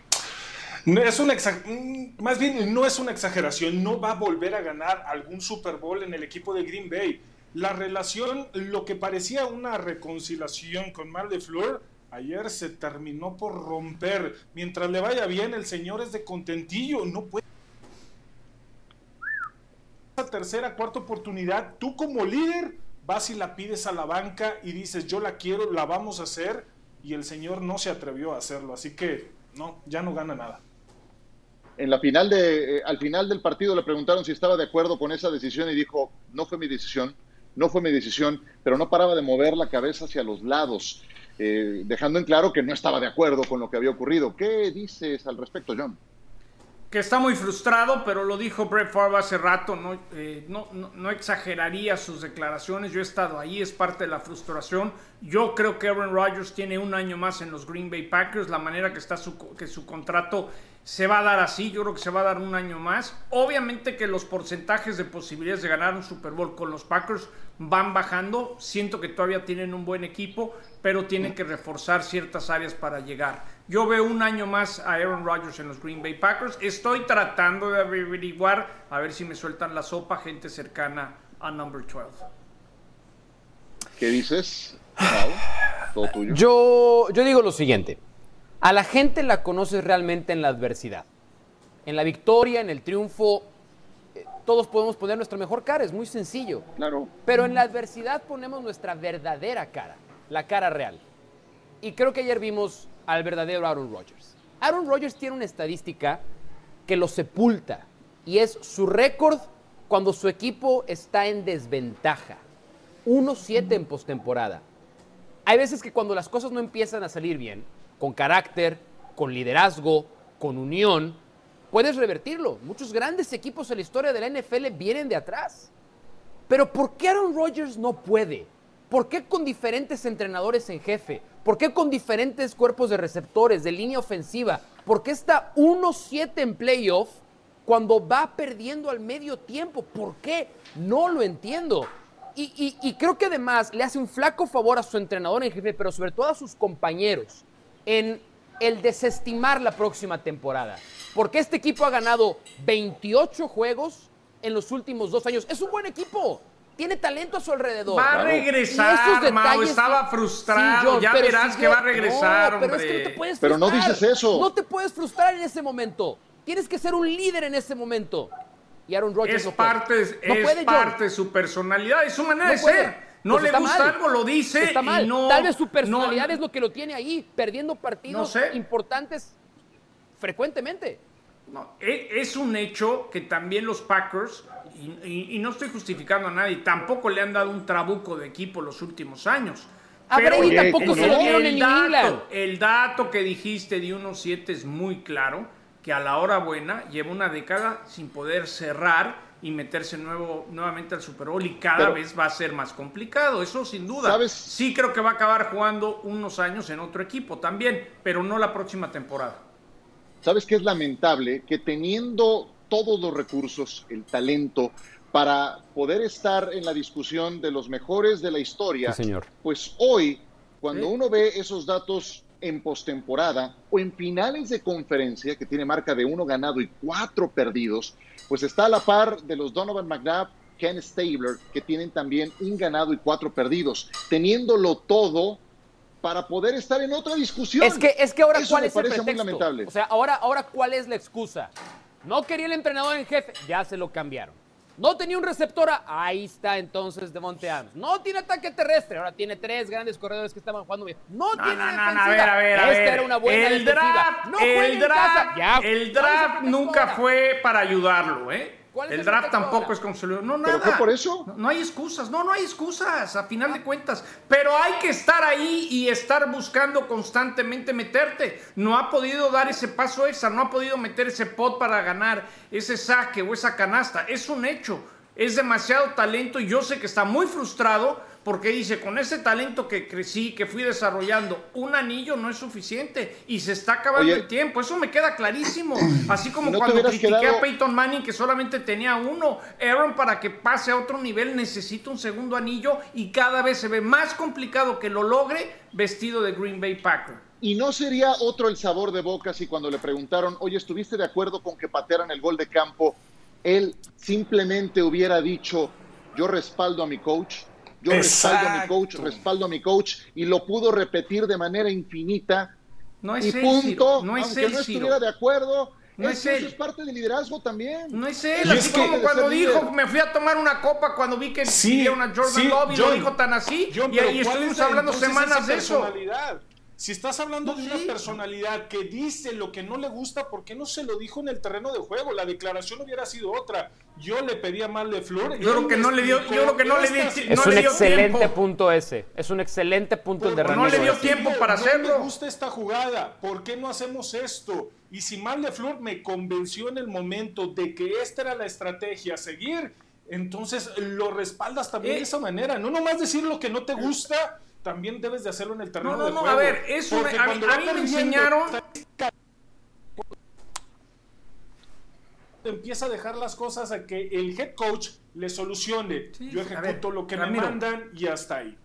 No es una mm, más bien no es una exageración, no va a volver a ganar algún Super Bowl en el equipo de Green Bay. La relación, lo que parecía una reconciliación con Mal de Fleur, ayer se terminó por romper. Mientras le vaya bien, el señor es de contentillo, no puede. Esa tercera, cuarta oportunidad, tú como líder vas y la pides a la banca y dices, yo la quiero, la vamos a hacer, y el señor no se atrevió a hacerlo, así que no, ya no gana nada. En la final de, eh, al final del partido le preguntaron si estaba de acuerdo con esa decisión y dijo, no fue mi decisión, no fue mi decisión, pero no paraba de mover la cabeza hacia los lados, eh, dejando en claro que no estaba de acuerdo con lo que había ocurrido. ¿Qué dices al respecto, John? Que está muy frustrado, pero lo dijo Brett Favre hace rato, no, eh, no, no, no exageraría sus declaraciones, yo he estado ahí, es parte de la frustración. Yo creo que Aaron Rodgers tiene un año más en los Green Bay Packers, la manera que está su, que su contrato se va a dar así, yo creo que se va a dar un año más. Obviamente que los porcentajes de posibilidades de ganar un Super Bowl con los Packers van bajando, siento que todavía tienen un buen equipo, pero tienen que reforzar ciertas áreas para llegar. Yo veo un año más a Aaron Rodgers en los Green Bay Packers. Estoy tratando de averiguar a ver si me sueltan la sopa gente cercana a number 12. ¿Qué dices? Raúl? Todo tuyo. Yo, yo digo lo siguiente. A la gente la conoces realmente en la adversidad. En la victoria, en el triunfo, eh, todos podemos poner nuestra mejor cara, es muy sencillo. Claro. Pero en la adversidad ponemos nuestra verdadera cara, la cara real. Y creo que ayer vimos al verdadero Aaron Rodgers. Aaron Rodgers tiene una estadística que lo sepulta y es su récord cuando su equipo está en desventaja. 1-7 en postemporada. Hay veces que cuando las cosas no empiezan a salir bien, con carácter, con liderazgo, con unión, puedes revertirlo. Muchos grandes equipos en la historia de la NFL vienen de atrás. Pero ¿por qué Aaron Rodgers no puede? ¿Por qué con diferentes entrenadores en jefe? ¿Por qué con diferentes cuerpos de receptores, de línea ofensiva? ¿Por qué está 1-7 en playoff cuando va perdiendo al medio tiempo? ¿Por qué? No lo entiendo. Y, y- y creo que además le hace un flaco favor a su entrenador en jefe, pero sobre todo a sus compañeros, en el desestimar la próxima temporada. Porque este equipo ha ganado 28 juegos en los últimos dos años. Es un buen equipo. Tiene talento a su alrededor. Va a regresar, Y esos Mau, detalles- estaba frustrado, John, ya verás si que yo- va a regresar, no, pero es que no hombre. te puedes Pero no frustrar. dices eso. No te puedes frustrar en ese momento. Tienes que ser un líder en ese momento. Y Aaron Rodgers Es no puede. parte, No es puede, John. parte de su personalidad, es su manera No de puede. ser. No Pues le está gusta mal. algo, lo dice Está mal. y no. Tal vez su personalidad no- es lo que lo tiene ahí, perdiendo partidos No sé. importantes frecuentemente. No, e- es un hecho que también los Packers, y, y- y no estoy justificando a nadie, tampoco le han dado un trabuco de equipo los últimos años. A Brady Oye, tampoco ¿cómo se lo dieron en dato, el dato que dijiste de 1.7 es muy claro, que a la hora buena lleva una década sin poder cerrar y meterse nuevo, nuevamente al Super Bowl y cada Pero- vez va a ser más complicado, eso sin duda. ¿Sabes? Sí creo que va a acabar jugando unos años en otro equipo también, pero no la próxima temporada. ¿Sabes qué es lamentable? Que teniendo todos los recursos, el talento, para poder estar en la discusión de los mejores de la historia, Sí, señor. pues hoy, cuando Sí. uno ve esos datos en postemporada o en finales de conferencia, que tiene marca de uno ganado y cuatro perdidos, pues está a la par de los Donovan McNabb, Ken Stabler, que tienen también un ganado y cuatro perdidos, teniéndolo todo para poder estar en otra discusión. Es que, es que ahora Eso cuál me es el parece muy pretexto. lamentable. O sea, ahora, ahora cuál es la excusa. No quería el entrenador en jefe, ya se lo cambiaron. No tenía un receptora, ahí está entonces Devonte Adams. No tiene ataque terrestre, ahora tiene tres grandes corredores que estaban jugando bien. No, No, tiene no, defensiva. no, a ver, a ver, a Esta ver. era una buena el defensiva. draft, No el en draft, casa. Ya, el ¿cuál es draft nunca fue para ayudarlo, ¿eh? ¿Cuál es El el draft tampoco ahora? es consuelo. No, ¿Pero nada. fue por eso? No, no hay excusas, no, no hay excusas, a final de cuentas. Pero hay que estar ahí y estar buscando constantemente meterte. No ha podido dar ese paso extra, no ha podido meter ese pot para ganar ese saque o esa canasta. Es un hecho. Es demasiado talento y yo sé que está muy frustrado porque dice, con ese talento que crecí, que fui desarrollando, un anillo no es suficiente y se está acabando Oye. el tiempo. Eso me queda clarísimo. Así como ¿No te cuando critiqué quedado- a Peyton Manning que solamente tenía uno. Aaron para que pase a otro nivel necesita un segundo anillo y cada vez se ve más complicado que lo logre vestido de Green Bay Packer. ¿Y no sería otro el sabor de boca si cuando le preguntaron, oye, ¿estuviste de acuerdo con que patearan el gol de campo? Él simplemente hubiera dicho, yo respaldo a mi coach, yo respaldo a mi coach, respaldo a mi coach, y lo pudo repetir de manera infinita. No es y él, punto, no es aunque él, no Ciro. estuviera de acuerdo. No es es él. es parte del liderazgo también. No es él, así es que- como cuando dijo, líder. me fui a tomar una copa cuando vi que Sí, pidieron a Jordan sí, Love y lo dijo tan así, John, y ahí ¿cuál estuvimos es la- hablando semanas de eso. Si estás hablando No, de sí. una personalidad que dice lo que no le gusta, ¿por qué no se lo dijo en el terreno de juego? La declaración hubiera sido otra. Yo le pedía mal de Flor. Yo creo que no le dio- yo creo que no le di- Esta no Es le un dio excelente tiempo. punto ese. Es un excelente punto el de Pero no le dio ese. tiempo para no hacerlo. me gusta esta jugada. ¿Por qué no hacemos esto? Y si Mal de Flor me convenció en el momento de que esta era la estrategia a seguir, entonces lo respaldas también Eh. de esa manera. No nomás decir lo que no te gusta, también debes de hacerlo en el terreno No, no, de no, juego. a ver, eso me- a mí, cuando a va mí me enseñaron, empieza a dejar las cosas a que el head coach le solucione. Sí, Yo ejecuto ver, lo que Ramiro. me mandan y hasta ahí.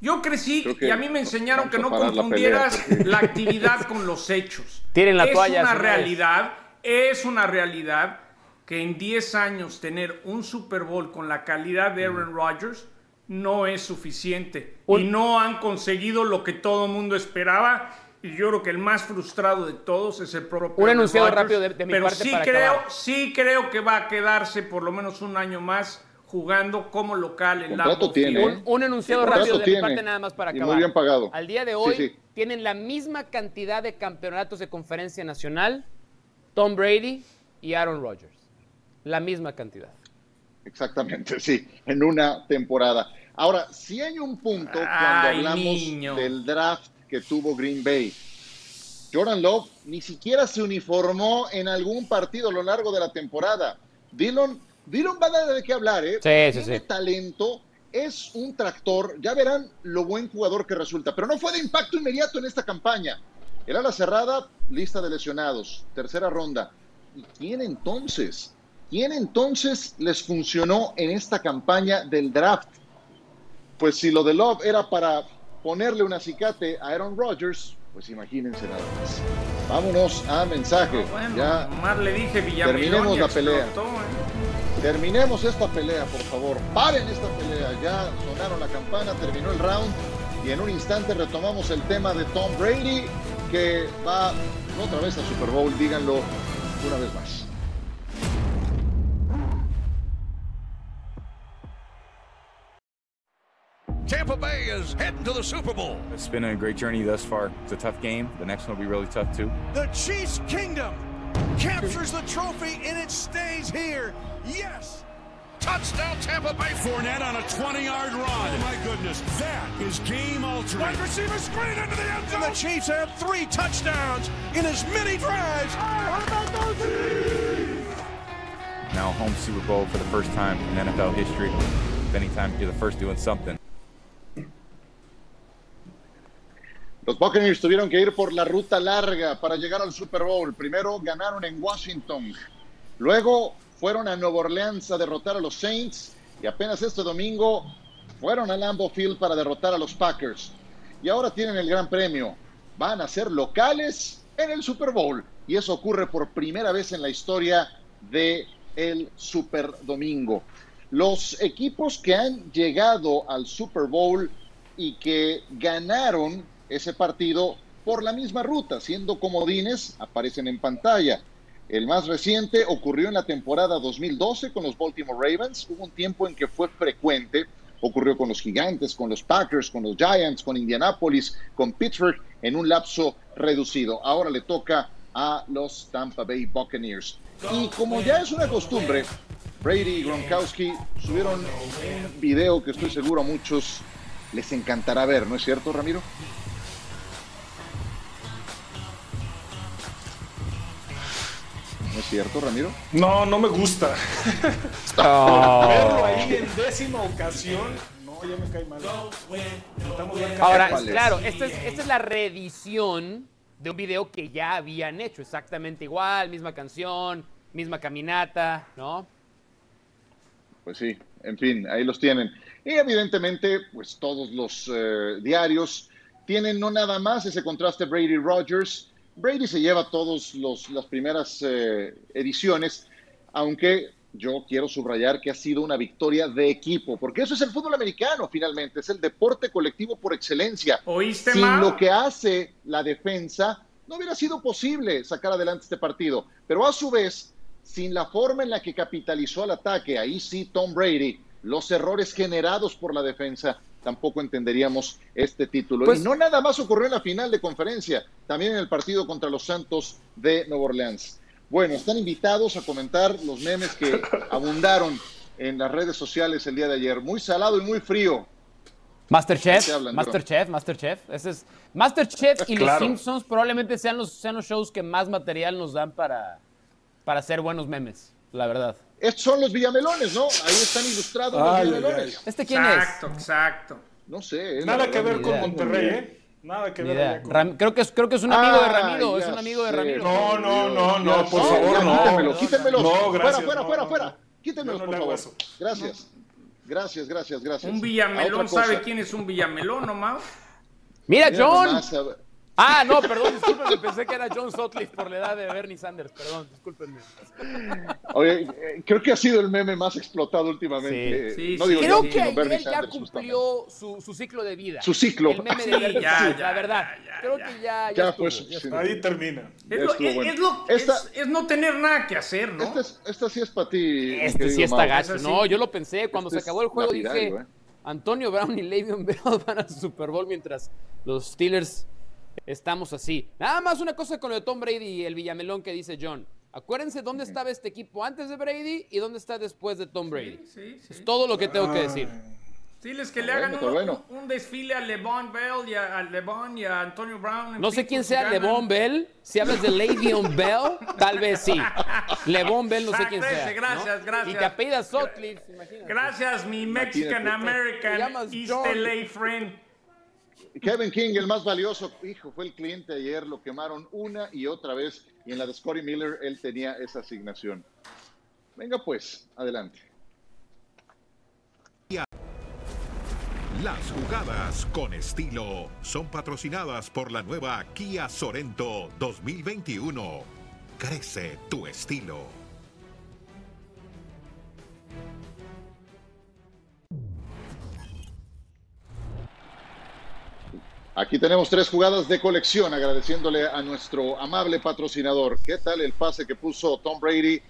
yo crecí Creo que y a mí me enseñaron que no la confundieras la actividad con los hechos. Tiren la es toalla, una realidad, es una realidad que en 10 años tener un Super Bowl con la calidad de Aaron Rodgers no es suficiente. Un- Y no han conseguido lo que todo el mundo esperaba. Y yo creo que el más frustrado de todos es el propio Un Aaron enunciado Rodgers. rápido de- de mi Pero parte sí para creo, acabar. sí creo que va a quedarse por lo menos un año más jugando como local en Lambeau tiene. ¿eh? Un, un enunciado Contrato rápido de tiene, mi parte nada más para y acabar. muy bien pagado. Al día de Sí, hoy sí. tienen la misma cantidad de campeonatos de conferencia nacional Tom Brady y Aaron Rodgers. La misma cantidad. Exactamente, sí, en una temporada. Ahora, si hay un punto cuando Ay, hablamos niño. del draft que tuvo Green Bay. Jordan Love ni siquiera se uniformó en algún partido a lo largo de la temporada. Dillon, Dillon va a dar de qué hablar, ¿eh? Sí, sí, Tiene sí. talento, es un tractor, ya verán lo buen jugador que resulta, pero no fue de impacto inmediato en esta campaña. El ala cerrada, lista de lesionados, tercera ronda. ¿Y quién entonces? ¿Quién entonces les funcionó en esta campaña del draft? Pues si lo de Love era para ponerle un acicate a Aaron Rodgers, pues imagínense nada más. Vámonos a mensaje. Bueno, ya nomás le dije terminemos la pelea. explotó, ¿eh? terminemos esta pelea, por favor. Paren esta pelea. Ya sonaron la campana, terminó el round y en un instante retomamos el tema de Tom Brady que va otra vez al Super Bowl, díganlo una vez más. Tampa Bay is heading to the Super Bowl. It's been a great journey thus far. It's a tough game. The next one will be really tough too. The Chiefs Kingdom captures the trophy and it stays here. Yes. Touchdown Tampa Bay. Fournette on a 20-yard run. Oh my goodness, that is game altering. Wide receiver screen into the end zone. And the Chiefs have three touchdowns in as many drives. Now home Super Bowl for the first time in NFL history. If anytime you're the first doing something. Los Buccaneers tuvieron que ir por la ruta larga para llegar al Super Bowl. Primero ganaron en Washington. Luego fueron a Nueva Orleans a derrotar a los Saints. Y apenas este domingo fueron a Lambeau Field para derrotar a los Packers. Y ahora tienen el gran premio. Van a ser locales en el Super Bowl. Y eso ocurre por primera vez en la historia de el Super Domingo. Los equipos que han llegado al Super Bowl y que ganaron ese partido por la misma ruta, siendo comodines, aparecen en pantalla. El más reciente ocurrió en la temporada 2012 con los Baltimore Ravens. Hubo un tiempo en que fue frecuente. Ocurrió con los Gigantes, con los Packers, con los Giants, con Indianapolis, con Pittsburgh en un lapso reducido. Ahora le toca a los Tampa Bay Buccaneers. Y como ya es una costumbre, Brady y Gronkowski subieron un video que estoy seguro a muchos les encantará ver, ¿no es cierto, Ramiro? Cierto, Ramiro? No, no me gusta. Oh. Verlo ahí en décima ocasión, no, ya me cae mal. Ahora, claro, esta es, esta es la reedición de un video que ya habían hecho, exactamente igual, misma canción, misma caminata, ¿no? Pues sí, en fin, ahí los tienen. Y evidentemente, pues todos los eh, diarios tienen no nada más ese contraste Brady-Rogers. Brady se lleva todas las primeras eh, ediciones, aunque yo quiero subrayar que ha sido una victoria de equipo, porque eso es el fútbol americano finalmente, es el deporte colectivo por excelencia. ¿Oíste, Sin lo que hace la defensa, no hubiera sido posible sacar adelante este partido. Pero a su vez, sin la forma en la que capitalizó al ataque, ahí sí Tom Brady, los errores generados por la defensa, tampoco entenderíamos este título. Pues- y no nada más ocurrió en la final de conferencia, también en el partido contra los Santos de Nueva Orleans. Bueno, están invitados a comentar los memes que abundaron en las redes sociales el día de ayer. Muy salado y muy frío. Masterchef, ¿De qué hablan, Masterchef, Masterchef. Ese es Masterchef y Claro. los Simpsons probablemente sean los, sean los shows que más material nos dan para, para hacer buenos memes, la verdad. Estos son los Villamelones, ¿no? Ahí están ilustrados Ay, los ay, Villamelones. ¿Este quién Exacto, exacto. No sé. es la Nada que ver con idea. Monterrey, ¿eh? Nada que ver con- Ram- creo, que es, creo que es un amigo de Ah, Ramiro, es un amigo de. Ramiro. No, no, no, no, por favor, ya no. Quítenmelo, quítenmelos. No, gracias, fuera, fuera, no, fuera. no por favor. eso. Gracias. Gracias, gracias, gracias. Un Villamelón sabe quién es un Villamelón, ¿no, Mau? Mira, Mira John. nomás. Ah, no, perdón, discúlpenme, pensé que era John Sutcliffe por la edad de Bernie Sanders, perdón, discúlpenme. Oye, eh, creo que ha sido el meme más explotado últimamente. Sí. Sí, no sí. digo Creo yo, que ayer Bernie ya Sanders, cumplió su, su ciclo de vida. Su ciclo. El meme Sí, de Bernie ya, Sanders, ya, la verdad. ya, ya, Creo ya. que ya, ya, Ya estuvo, fue ya suficiente. Ahí termina. Es, lo, es- bueno. es lo- Esta- es- es no tener nada que hacer, ¿no? Esta, es- esta sí es para ti. Este sí está gacho. Es No, yo lo pensé cuando Este se acabó el juego. Dije, ¿eh? Antonio Brown y Le'Veon Bell van al Super Bowl mientras los Steelers estamos así. Nada más una cosa con lo de Tom Brady y el Villamelón que dice John. Acuérdense dónde estaba este equipo antes de Brady y dónde está después de Tom Brady. Sí, sí. Es todo lo que tengo que decir. Diles que le Está hagan bueno, un, está bueno. un desfile a LeBron Bell y a, a LeBron y a Antonio Brown. No sé quién sea. LeBron Bell. Si hablas de Le'Veon Bell, tal vez sí. LeBron Bell no sé quién sea. gracias, ¿no? gracias. Y te apellidas Sutcliffe, imagínate. Gracias, mi Mexican American East John. LA friend. Kevin King, el más valioso, hijo, fue el cliente ayer, lo quemaron una y otra vez, y en la de Scotty Miller él tenía esa asignación. Venga pues, adelante. Las jugadas con estilo son patrocinadas por la nueva Kia Sorento 2021. Crece tu estilo. Aquí tenemos tres jugadas de colección, agradeciéndole a nuestro amable patrocinador. ¿Qué tal el pase que puso Tom Brady?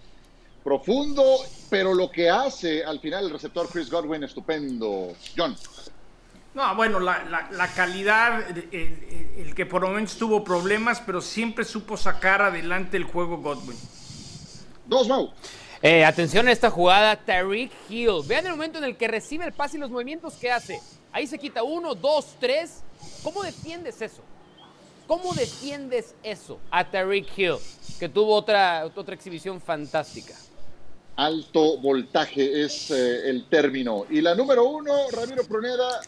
Profundo, pero lo que hace al final el receptor Chris Godwin, estupendo. John, No, bueno, la, la- la calidad, el, el- el que por momentos tuvo problemas, pero siempre supo sacar adelante el juego Godwin. dos Mau. Eh, atención a esta jugada, Tariq Hill. Vean el momento en el que recibe el pase y los movimientos que hace. Ahí se quita uno, dos, tres. ¿Cómo defiendes eso? ¿Cómo defiendes eso a Tariq Hill? Que tuvo otra, otra exhibición fantástica. Alto voltaje es eh, el término. Y la número uno, Ramiro Pruneda,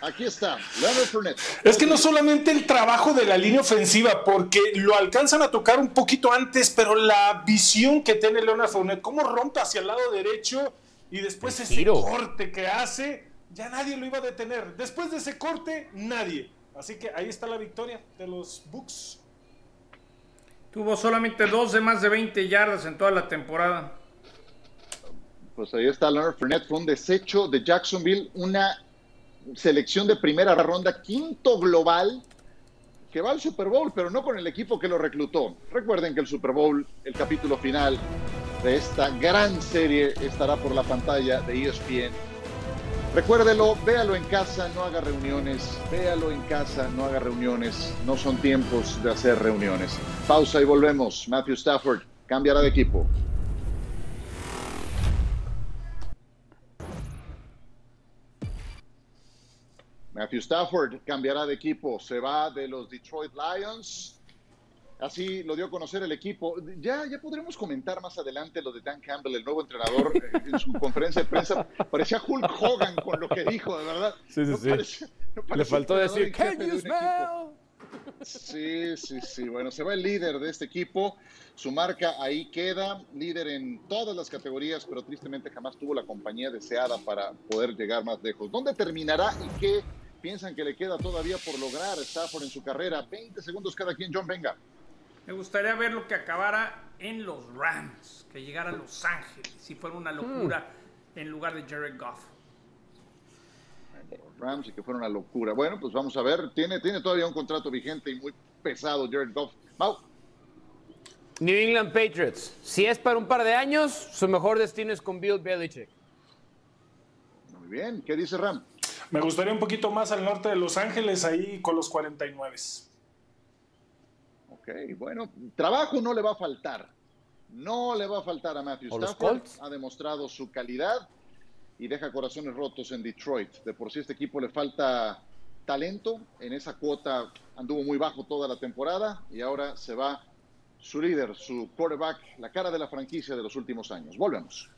aquí está, Leonard Fournette. Es que no solamente el trabajo de la línea ofensiva, porque lo alcanzan a tocar un poquito antes, pero la visión que tiene Leonard Fournette, cómo rompe hacia el lado derecho y después El ese giro. corte que hace, ya nadie lo iba a detener. Después de ese corte, nadie. Así que ahí está la victoria de los Bucks. Tuvo solamente dos de más de 20 yardas en toda la temporada. Pues ahí está Leonard Fournette, fue un desecho de Jacksonville, una selección de primera ronda, quinto global, que va al Super Bowl, pero no con el equipo que lo reclutó. Recuerden que el Super Bowl, el capítulo final de esta gran serie, estará por la pantalla de ESPN. Recuérdelo, véalo en casa, no haga reuniones, véalo en casa, no haga reuniones, no son tiempos de hacer reuniones. Pausa y volvemos. Matthew Stafford cambiará de equipo. Matthew Stafford cambiará de equipo, se va de los Detroit Lions. Así lo dio a conocer el equipo. Ya, ya podremos comentar más adelante lo de Dan Campbell, el nuevo entrenador, eh, en su conferencia de prensa. Parecía Hulk Hogan con lo que dijo, de verdad. Sí, sí, No sí. parecía- no Le faltó decir, "Can you un equipo". smell? Sí, sí, sí. Bueno, se va el líder de este equipo. Su marca ahí queda, líder en todas las categorías, pero tristemente jamás tuvo la compañía deseada para poder llegar más lejos. ¿Dónde terminará y qué piensan que le queda todavía por lograr Stafford en su carrera? 20 segundos cada quien, John, venga. Me gustaría ver lo que acabara en los Rams, que llegara a Los Ángeles, si fuera una locura en lugar de Jared Goff. Los Rams y que fuera una locura. Bueno, pues vamos a ver. Tiene, tiene todavía un contrato vigente y muy pesado Jared Goff. Mau. New England Patriots. Si es para un par de años, su mejor destino es con Bill Belichick. Muy bien. ¿Qué dice Ram? Me gustaría un poquito más al norte de Los Ángeles, ahí con los 49. Ok, bueno, trabajo no le va a faltar. No le va a faltar a Matthew ¿O los Stafford. Colts? Ha demostrado su calidad y deja corazones rotos en Detroit. De por sí este equipo le falta talento. En esa cuota anduvo muy bajo toda la temporada y ahora se va su líder, su quarterback, la cara de la franquicia de los últimos años. Volvemos.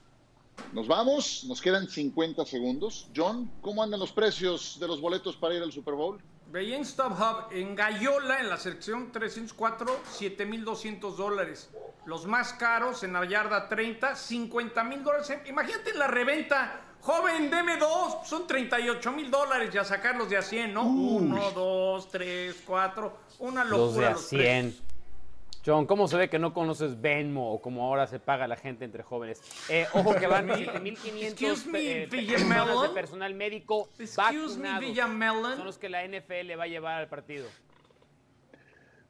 Nos vamos, nos quedan 50 segundos. John, ¿cómo andan los precios de los boletos para ir al Super Bowl? Veía en StubHub, en Gallola, en la sección 304, 7,200 dólares. Los más caros, en la yarda 30, 50 mil dólares. Imagínate en la reventa. Joven, deme dos. Son 38 mil dólares ya sacarlos de a 100, ¿no? Uno, dos, tres, cuatro. Una Los de locura a los 100. precios. John, ¿cómo se ve que no conoces Venmo o como ahora se paga la gente entre jóvenes? Eh, ojo que van 7.500 Excuse me, eh, Villamelon. personas de personal médico Excuse me, vacunados. Son los que la NFL va a llevar al partido.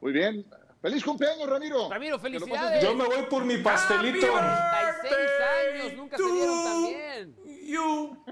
Muy bien. ¡Feliz cumpleaños, Ramiro! Ramiro, felicidades. Yo me voy por mi pastelito. 36 años, nunca se dieron tan bien. You.